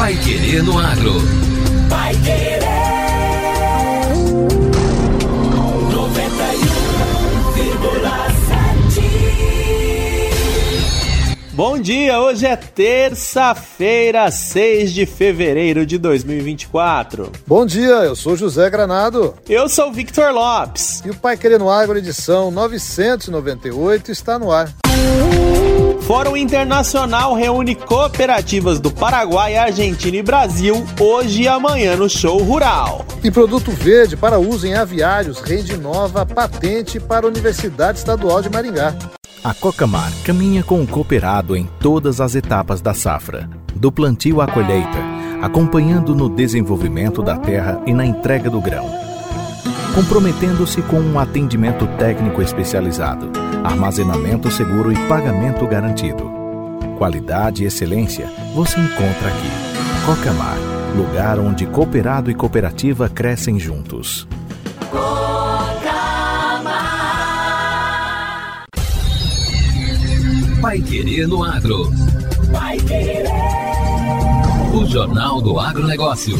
Pai Querer no Agro. Pai Querer. 91,7. Bom dia, hoje é terça-feira, 6 de fevereiro de 2024. Bom dia, eu sou José Granado. Eu sou Victor Lopes. E o Pai Querer no Agro, edição 998, está no ar. Fórum Internacional reúne cooperativas do Paraguai, Argentina e Brasil hoje e amanhã no Show Rural. E produto verde para uso em aviários rende nova patente para a Universidade Estadual de Maringá. A Cocamar caminha com o cooperado em todas as etapas da safra, do plantio à colheita, acompanhando no desenvolvimento da terra e na entrega do grão. Comprometendo-se com um atendimento técnico especializado armazenamento seguro e pagamento garantido. Qualidade e excelência você encontra aqui. Cocamar, lugar onde cooperado e cooperativa crescem juntos. Cocamar. Pai Querer no Agro. Pai Querer. O Jornal do Agronegócio.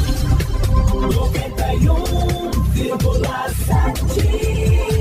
91,7.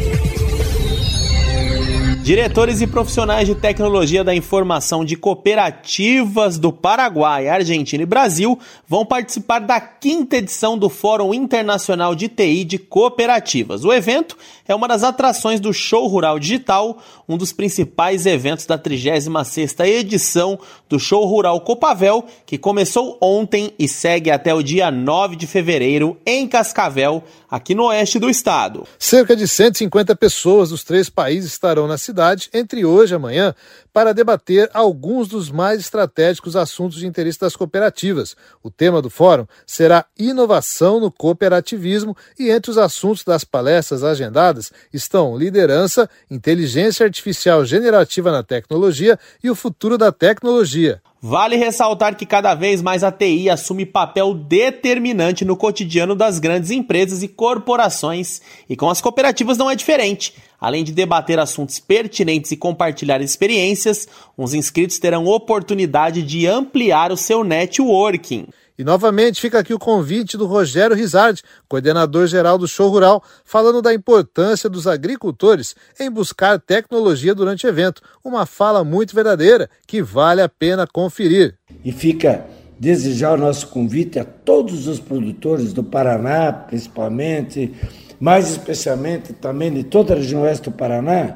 Diretores e profissionais de tecnologia da informação de cooperativas do Paraguai, Argentina e Brasil vão participar da quinta edição do Fórum Internacional de TI de Cooperativas. O evento é uma das atrações do Show Rural Digital, um dos principais eventos da 36ª edição do Show Rural Copavel, que começou ontem e segue até o dia 9 de fevereiro em Cascavel, aqui no oeste do estado. Cerca de 150 pessoas dos três países estarão na cidade entre hoje e amanhã para debater alguns dos mais estratégicos assuntos de interesse das cooperativas. O tema do fórum será inovação no cooperativismo e entre os assuntos das palestras agendadas estão liderança, inteligência artificial generativa na tecnologia e o futuro da tecnologia. Vale ressaltar que cada vez mais a TI assume papel determinante no cotidiano das grandes empresas e corporações, e com as cooperativas não é diferente. Além de debater assuntos pertinentes e compartilhar experiências, os inscritos terão oportunidade de ampliar o seu networking. E novamente fica aqui o convite do Rogério Rizardi, coordenador geral do Show Rural, falando da importância dos agricultores em buscar tecnologia durante o evento. Uma fala muito verdadeira que vale a pena conferir. E fica desejar o nosso convite a todos os produtores do Paraná, principalmente, mais especialmente também de toda a região oeste do Paraná,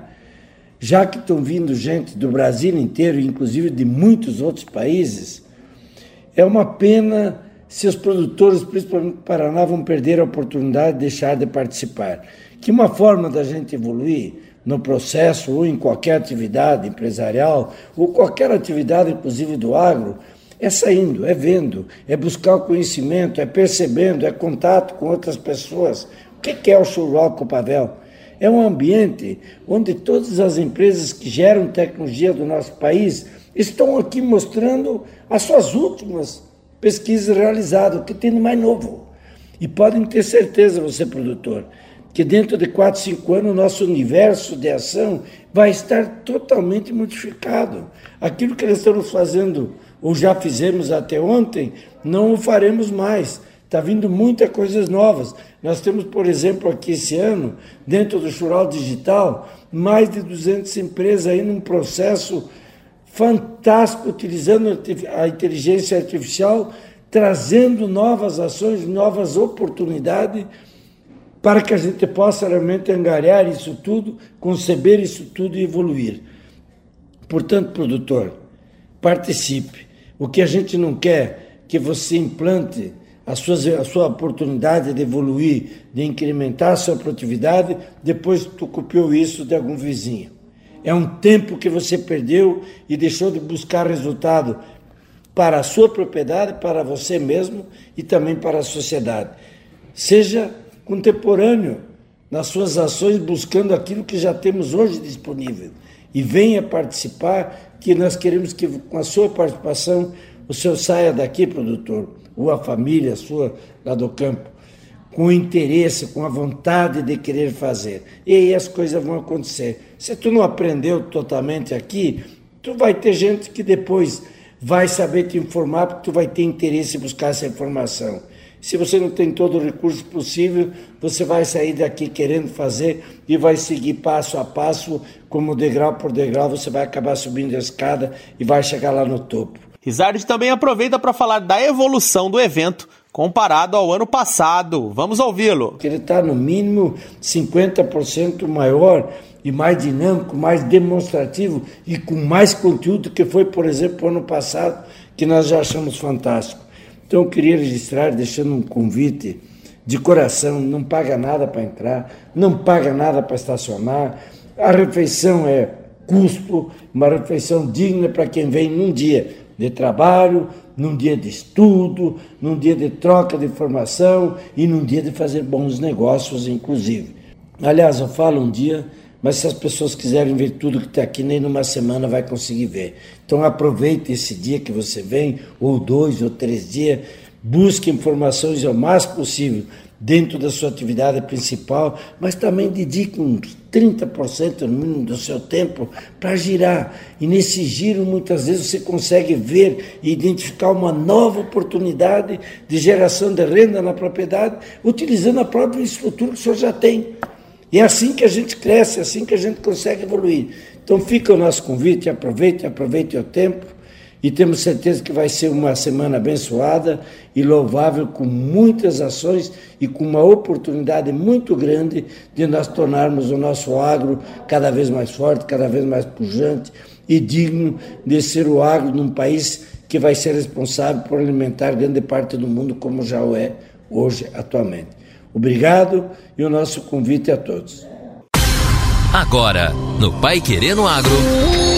já que estão vindo gente do Brasil inteiro, inclusive de muitos outros países é uma pena se os produtores, principalmente do Paraná, vão perder a oportunidade de deixar de participar. Que uma forma da gente evoluir no processo ou em qualquer atividade empresarial ou qualquer atividade, inclusive do agro, é saindo, é vendo, é buscar o conhecimento, é percebendo, é contato com outras pessoas. O que é o Churroco Pavel? É um ambiente onde todas as empresas que geram tecnologia do nosso país estão aqui mostrando as suas últimas pesquisas realizadas, o que tem de mais novo. E podem ter certeza, você produtor, que dentro de 4, 5 anos o nosso universo de ação vai estar totalmente modificado. Aquilo que nós estamos fazendo, ou já fizemos até ontem, não o faremos mais. Está vindo muitas coisas novas. Nós temos, por exemplo, aqui esse ano, dentro do Chural Digital, mais de 200 empresas aí num processo fantástico, utilizando a inteligência artificial, trazendo novas ações, novas oportunidades para que a gente possa realmente angariar isso tudo, conceber isso tudo e evoluir. Portanto, produtor, participe. O que a gente não quer que você implante a sua, a sua oportunidade de evoluir, de incrementar a sua produtividade, depois tu copiou isso de algum vizinho. É um tempo que você perdeu e deixou de buscar resultado para a sua propriedade, para você mesmo e também para a sociedade. Seja contemporâneo nas suas ações, buscando aquilo que já temos hoje disponível. E venha participar, que nós queremos que com a sua participação o senhor saia daqui, produtor, ou a família sua lá do campo, com interesse, com a vontade de querer fazer. E aí as coisas vão acontecer. Se tu não aprendeu totalmente aqui, tu vai ter gente que depois vai saber te informar porque tu vai ter interesse em buscar essa informação. Se você não tem todo o recurso possível, você vai sair daqui querendo fazer e vai seguir passo a passo, como degrau por degrau, você vai acabar subindo a escada e vai chegar lá no topo. Rizardi também aproveita para falar da evolução do evento comparado ao ano passado. Vamos ouvi-lo. Ele está no mínimo 50% maior e mais dinâmico, mais demonstrativo e com mais conteúdo que foi, por exemplo, ano passado, que nós já achamos fantástico. Então eu queria registrar, deixando um convite de coração, não paga nada para entrar, não paga nada para estacionar, a refeição é custo, uma refeição digna para quem vem num dia de trabalho, num dia de estudo, num dia de troca de informação e num dia de fazer bons negócios, inclusive. Aliás, eu falo um dia mas se as pessoas quiserem ver tudo que está aqui, nem numa semana vai conseguir ver. Então aproveite esse dia que você vem, ou dois ou três dias, busque informações o mais possível dentro da sua atividade principal, mas também dedique uns 30% no mínimo do seu tempo para girar. E nesse giro, muitas vezes, você consegue ver e identificar uma nova oportunidade de geração de renda na propriedade, utilizando a própria estrutura que o senhor já tem. E é assim que a gente cresce, é assim que a gente consegue evoluir. Então fica o nosso convite, aproveite, aproveite o tempo e temos certeza que vai ser uma semana abençoada e louvável com muitas ações e com uma oportunidade muito grande de nós tornarmos o nosso agro cada vez mais forte, cada vez mais pujante e digno de ser o agro num país que vai ser responsável por alimentar grande parte do mundo como já o é hoje atualmente. Obrigado e o nosso convite a todos. Agora, no Pai Querendo Agro.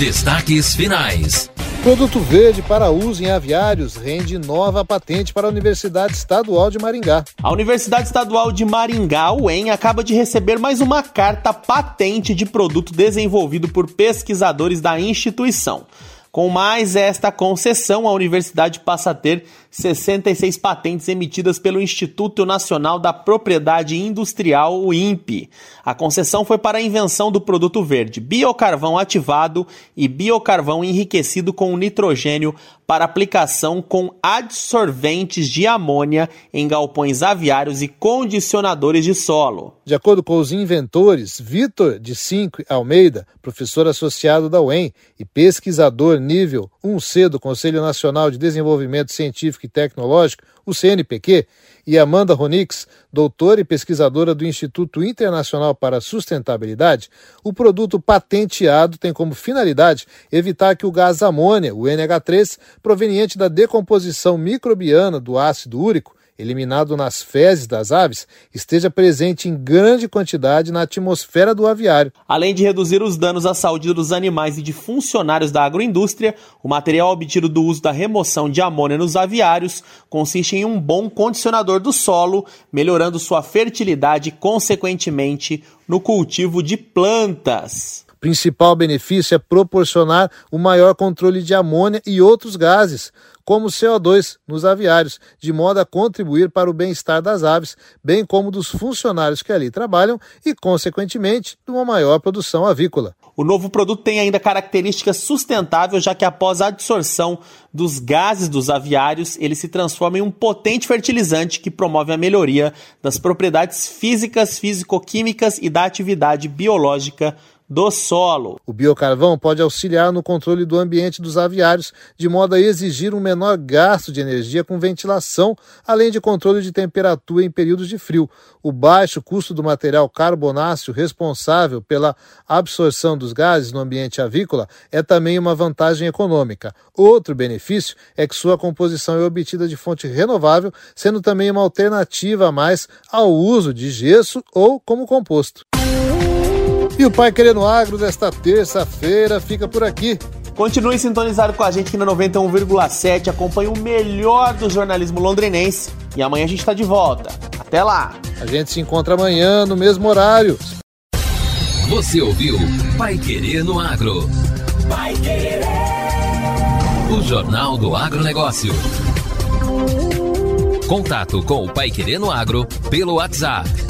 Destaques finais. Produto verde para uso em aviários rende nova patente para a Universidade Estadual de Maringá. A Universidade Estadual de Maringá, UEM, acaba de receber mais uma carta patente de produto desenvolvido por pesquisadores da instituição. Com mais esta concessão, a universidade passa a ter 66 patentes emitidas pelo Instituto Nacional da Propriedade Industrial, o INPE. A concessão foi para a invenção do produto verde, biocarvão ativado e biocarvão enriquecido com nitrogênio para aplicação com adsorventes de amônia em galpões aviários e condicionadores de solo. De acordo com os inventores, Vitor de Cinco Almeida, professor associado da UEM e pesquisador nível 1C do Conselho Nacional de Desenvolvimento Científico e Tecnológico, o CNPq, e Amanda Ronix, doutora e pesquisadora do Instituto Internacional para a Sustentabilidade, o produto patenteado tem como finalidade evitar que o gás amônia, o NH3, proveniente da decomposição microbiana do ácido úrico, eliminado nas fezes das aves, esteja presente em grande quantidade na atmosfera do aviário. Além de reduzir os danos à saúde dos animais e de funcionários da agroindústria, o material obtido do uso da remoção de amônia nos aviários consiste em um bom condicionador do solo, melhorando sua fertilidade e, consequentemente, no cultivo de plantas principal benefício é proporcionar o maior controle de amônia e outros gases, como o CO2, nos aviários, de modo a contribuir para o bem-estar das aves, bem como dos funcionários que ali trabalham e, consequentemente, de uma maior produção avícola. O novo produto tem ainda características sustentáveis, já que após a absorção dos gases dos aviários, ele se transforma em um potente fertilizante que promove a melhoria das propriedades físicas, físico-químicas e da atividade biológica do solo. O biocarvão pode auxiliar no controle do ambiente dos aviários, de modo a exigir um menor gasto de energia com ventilação, além de controle de temperatura em períodos de frio. O baixo custo do material carbonáceo responsável pela absorção dos gases no ambiente avícola é também uma vantagem econômica. Outro benefício é que sua composição é obtida de fonte renovável, sendo também uma alternativa a mais ao uso de gesso ou como composto. E o Pai Querendo Agro desta terça-feira fica por aqui. Continue sintonizado com a gente aqui na 91,7. Acompanhe o melhor do jornalismo londrinense. E amanhã a gente está de volta. Até lá! A gente se encontra amanhã no mesmo horário. Você ouviu Pai Querer no Agro. Pai Querer. O Jornal do Agronegócio. Contato com o Pai Querer no Agro pelo WhatsApp